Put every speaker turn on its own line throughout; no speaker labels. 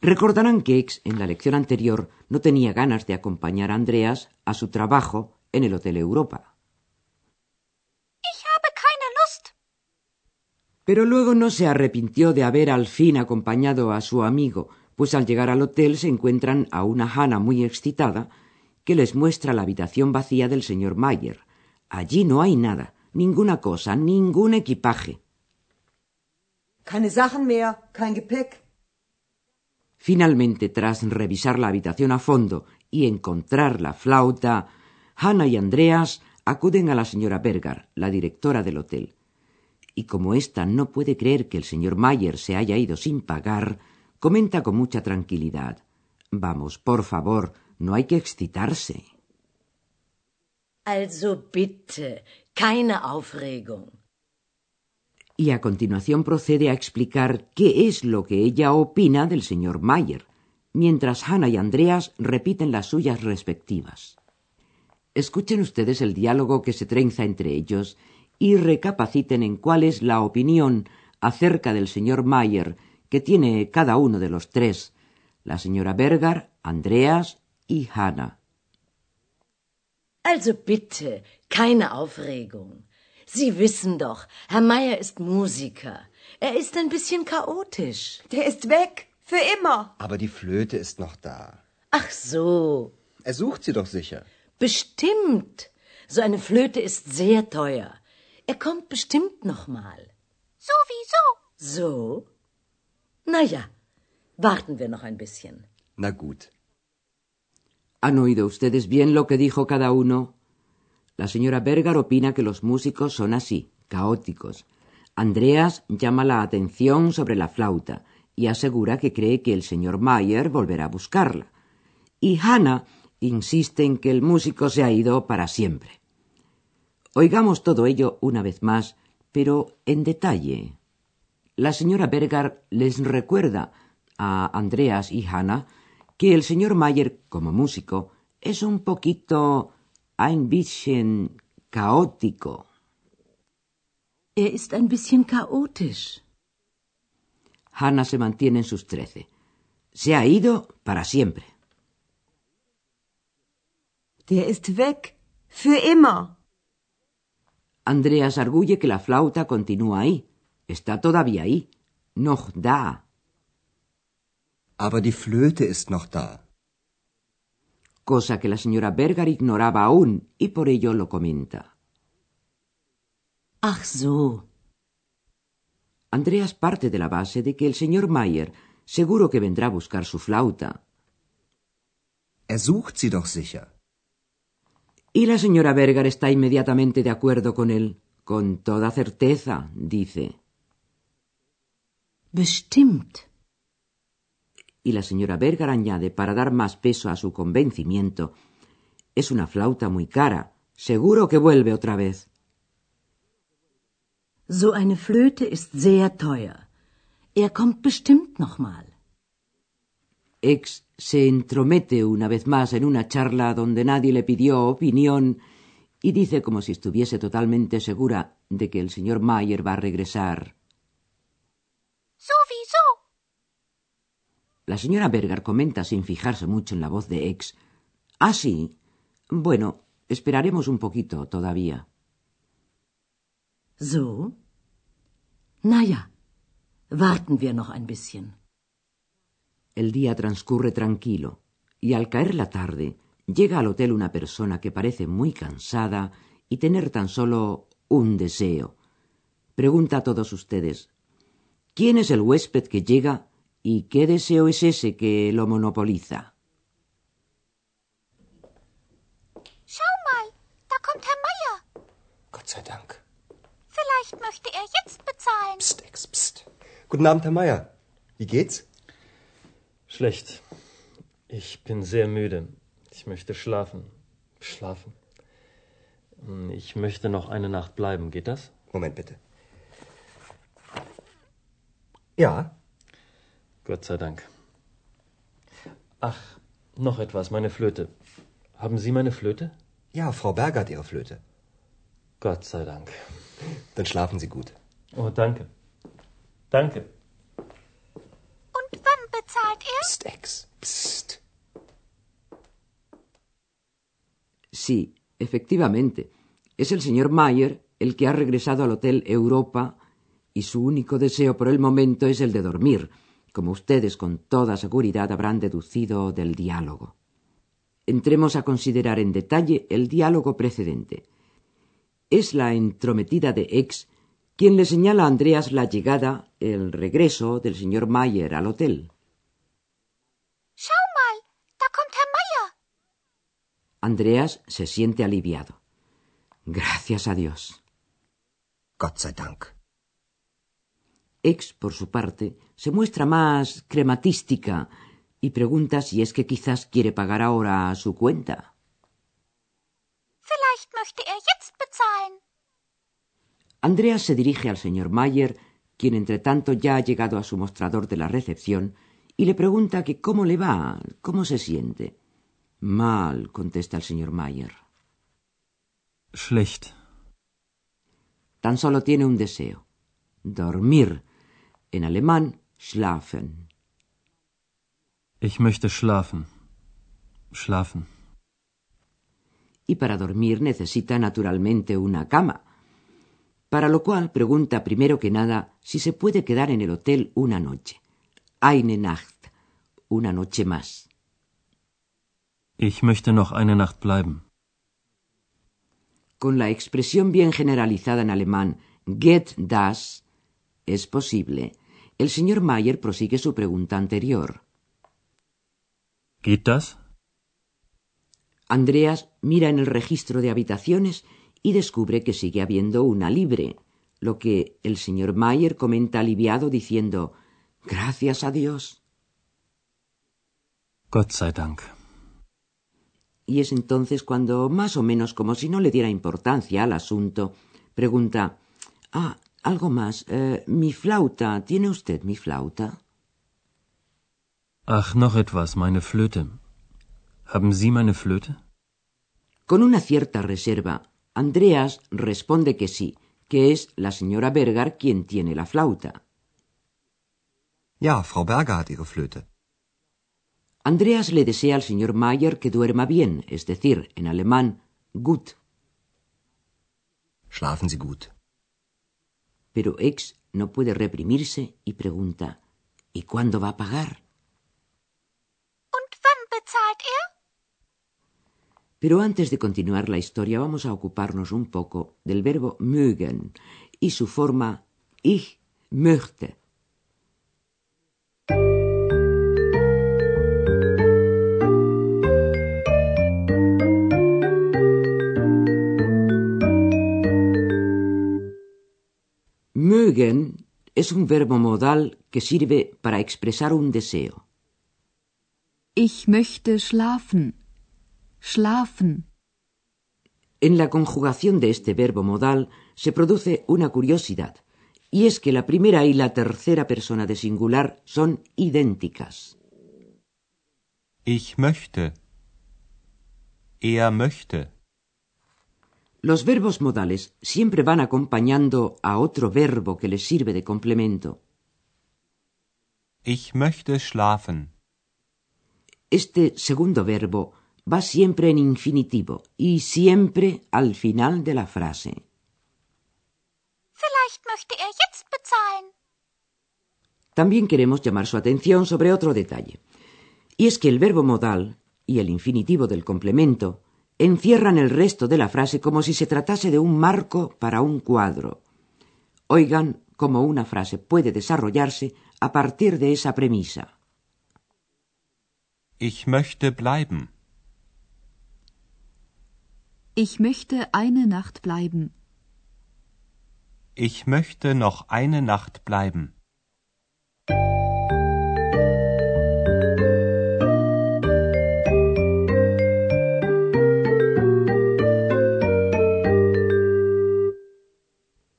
Recordarán que Ex en la lección anterior no tenía ganas de acompañar a Andreas a su trabajo en el Hotel Europa.
Ich habe keine Lust.
Pero luego no se arrepintió de haber al fin acompañado a su amigo, pues al llegar al hotel se encuentran a una Hannah muy excitada que les muestra la habitación vacía del señor Mayer. Allí no hay nada, ninguna cosa, ningún equipaje.
Keine Sachen mehr, kein Gepäck.
Finalmente, tras revisar la habitación a fondo y encontrar la flauta, Hannah y Andreas acuden a la señora Berger, la directora del hotel. Y como ésta no puede creer que el señor Mayer se haya ido sin pagar, comenta con mucha tranquilidad. Vamos, por favor, no hay que excitarse.
Also bitte, keine Aufregung.
Y a continuación procede a explicar qué es lo que ella opina del señor Mayer, mientras Hannah y Andreas repiten las suyas respectivas. Escuchen ustedes el diálogo que se trenza entre ellos y recapaciten en cuál es la opinión acerca del señor Mayer que tiene cada uno de los tres, la señora Berger, Andreas y Hannah.
Also bitte, keine Aufregung. Sie wissen doch, Herr Meier ist Musiker. Er ist ein bisschen chaotisch.
Der ist weg. Für immer.
Aber die Flöte ist noch da.
Ach so,
Er sucht sie doch sicher.
bestimmt. So eine Flöte ist sehr teuer. Er kommt bestimmt noch mal.
Sowieso.
So? Na ja, warten wir noch ein bisschen.
Na gut.
¿Han oído ustedes bien lo que dijo cada uno? La señora Berger opina que los músicos son así, caóticos. Andreas llama la atención sobre la flauta y asegura que cree que el señor Mayer volverá a buscarla. Y Hannah insiste en que el músico se ha ido para siempre. Oigamos todo ello una vez más, pero en detalle. La señora Berger les recuerda a Andreas y Hannah que el señor Mayer, como músico, es un poquito ein bisschen caótico.
Er ist ein bisschen chaotisch.
Hannah se mantiene en sus trece. Se ha ido para siempre.
Der ist weg. Für immer.
Andreas arguye que la flauta continúa ahí. Está todavía ahí. Noch da.
Aber die Flöte ist noch da.
Cosa que la señora Berger ignoraba aún y por ello lo comenta.
Ach so,
Andreas parte de la base de que el señor Mayer seguro que vendrá a buscar su flauta.
Er sucht sie doch sicher.
Y la señora Berger está inmediatamente de acuerdo con él. Con toda certeza, dice.
bestimmt.
Y la señora Berger añade, para dar más peso a su convencimiento, es una flauta muy cara. Seguro que vuelve otra vez.
So eine Flöte ist sehr teuer. Er kommt bestimmt noch mal.
Ex se entromete una vez más en una charla donde nadie le pidió opinión y dice como si estuviese totalmente segura de que el señor Mayer va a regresar. La señora Berger comenta sin fijarse mucho en la voz de Ex. Ah, sí. Bueno, esperaremos un poquito todavía.
So? Na ja, warten wir noch ein bisschen.
El día transcurre tranquilo y al caer la tarde llega al hotel una persona que parece muy cansada y tener tan solo un deseo. Pregunta a todos ustedes, ¿quién es el huésped que llega y qué deseo es ese que lo monopoliza?
Schau mal, da kommt Herr Meier.
Gott sei Dank.
Vielleicht möchte er jetzt bezahlen.
Psst, Ex, psst. Guten Abend, Herr Meier. Wie geht's?
Schlecht. Ich bin sehr müde. Ich möchte schlafen. Schlafen. Ich möchte noch eine Nacht bleiben. Geht das?
Moment bitte. Ja,
Gott sei Dank. Ach, noch etwas, meine Flöte. Haben Sie meine Flöte?
ja, Frau Berger hat ihre Flöte.
Gott sei Dank.
Dann schlafen Sie gut.
Oh, danke. Danke.
Und wann bezahlt er?
Psst, Ex. Psst.
Sí, efectivamente. Es el señor Mayer el que ha regresado al Hotel Europa y su único deseo por el momento es el de dormir, como ustedes con toda seguridad habrán deducido del diálogo. Entremos a considerar en detalle el diálogo precedente. Es la entrometida de X quien le señala a Andreas la llegada, el regreso del señor Mayer al hotel.
Schau mal, da kommt Herr Meier.
Andreas se siente aliviado. Gracias a Dios.
Gott sei Dank.
X, por su parte, se muestra más crematística y pregunta si es que quizás quiere pagar ahora a su cuenta.
Vielleicht möchte er jetzt bezahlen.
Andreas se dirige al señor Mayer, quien entre tanto ya ha llegado a su mostrador de la recepción, y le pregunta que cómo le va, cómo se siente. Mal, contesta el señor Mayer.
Schlecht.
Tan solo tiene un deseo. Dormir. En alemán, schlafen.
Ich möchte schlafen. Schlafen.
Y para dormir necesita naturalmente una cama. Para lo cual pregunta primero que nada si se puede quedar en el hotel una noche. Eine Nacht. Una noche más.
Ich möchte noch eine Nacht bleiben.
Con la expresión bien generalizada en alemán geht das, es posible, el señor Mayer prosigue su pregunta anterior.
Geht das?
Andreas mira en el registro de habitaciones y descubre que sigue habiendo una libre, lo que el señor Mayer comenta aliviado diciendo Gracias a Dios.
Gott sei Dank.
Y es entonces cuando, más o menos como si no le diera importancia al asunto, pregunta Ah, algo más. eh, mi flauta. ¿Tiene usted mi flauta?
Ach, noch etwas, meine Flöte. Haben Sie meine Flöte?
Con una cierta reserva, Andreas responde que sí, que es la señora Berger quien tiene la flauta.
Ja, Frau Berger hat ihre Flöte.
Andreas le desea al señor Mayer que duerma bien, es decir, en alemán, gut.
Schlafen Sie gut.
Pero X no puede reprimirse y pregunta, ¿y cuándo va a pagar?
Und wann bezahlt er?
Pero antes de continuar la historia vamos a ocuparnos un poco del verbo mögen y su forma ich möchte. Mögen es un verbo modal que sirve para expresar un deseo.
Ich möchte schlafen. Schlafen.
En la conjugación de este verbo modal se produce una curiosidad, y es que la primera y la tercera persona de singular son idénticas.
Ich möchte. Er möchte.
Los verbos modales siempre van acompañando a otro verbo que les sirve de complemento.
Ich möchte schlafen.
Este segundo verbo va siempre en infinitivo y siempre al final de la frase.
Vielleicht möchte er jetzt bezahlen.
También queremos llamar su atención sobre otro detalle, y es que el verbo modal y el infinitivo del complemento encierran el resto de la frase como si se tratase de un marco para un cuadro. Oigan cómo una frase puede desarrollarse a partir de esa premisa.
Ich möchte bleiben.
Ich möchte eine Nacht bleiben.
Ich möchte noch eine Nacht bleiben.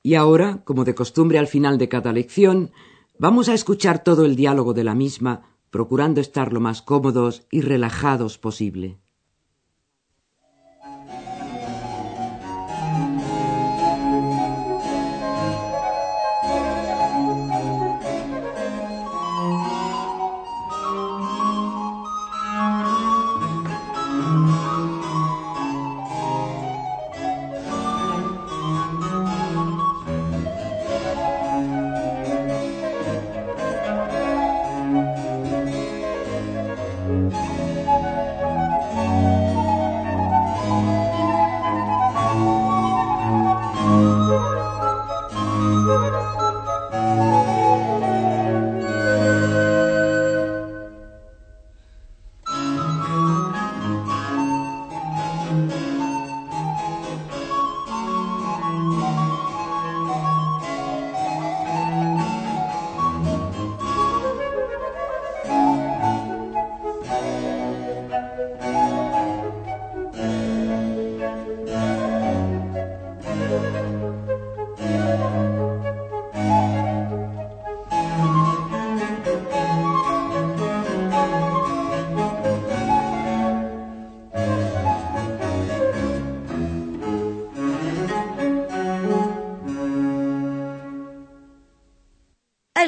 Y ahora, como de costumbre al final de cada lección, vamos a escuchar todo el diálogo de la misma, procurando estar lo más cómodos y relajados posible.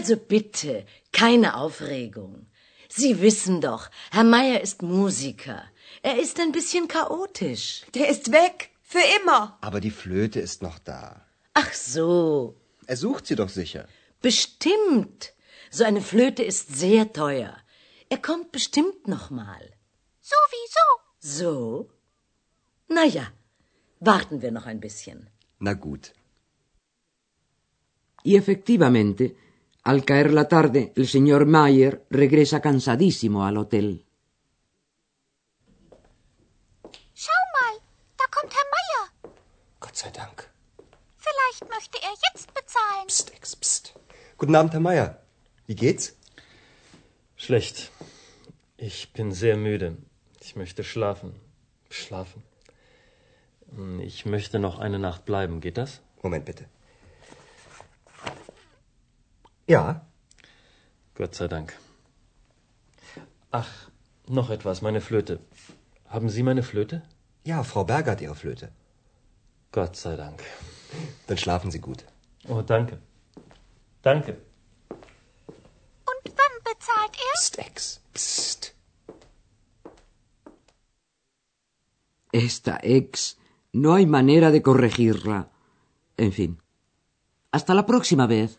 Also bitte, keine Aufregung. Sie wissen doch, Herr Meier ist Musiker. Er ist ein bisschen chaotisch.
Der ist weg. Für immer.
Aber die Flöte ist noch da.
Ach so.
Er sucht sie doch sicher.
Bestimmt. So eine Flöte ist sehr teuer. Er kommt bestimmt noch mal.
Sowieso.
So? Na ja, warten wir noch ein bisschen.
Na gut.
Y efectivamente, al caer la tarde, el señor Mayer regresa cansadísimo al hotel.
Schau mal, da kommt Herr Meier.
Gott sei Dank.
Vielleicht möchte er jetzt bezahlen.
Psst, Ex, psst. Guten Abend, Herr Meier. Wie geht's?
Schlecht. Ich bin sehr müde. Ich möchte schlafen. Schlafen. Ich möchte noch eine Nacht bleiben. Geht das?
Moment bitte. Ja.
Gott sei Dank. Ach, noch etwas, meine Flöte. Haben Sie meine Flöte?
Ja, Frau Berger hat Ihre Flöte.
Gott sei Dank.
Dann schlafen Sie gut.
Oh, danke. Danke.
Und wann bezahlt er?
Psst, Ex. Psst.
Esta ex, no hay manera de corregirla. En fin. Hasta la próxima vez.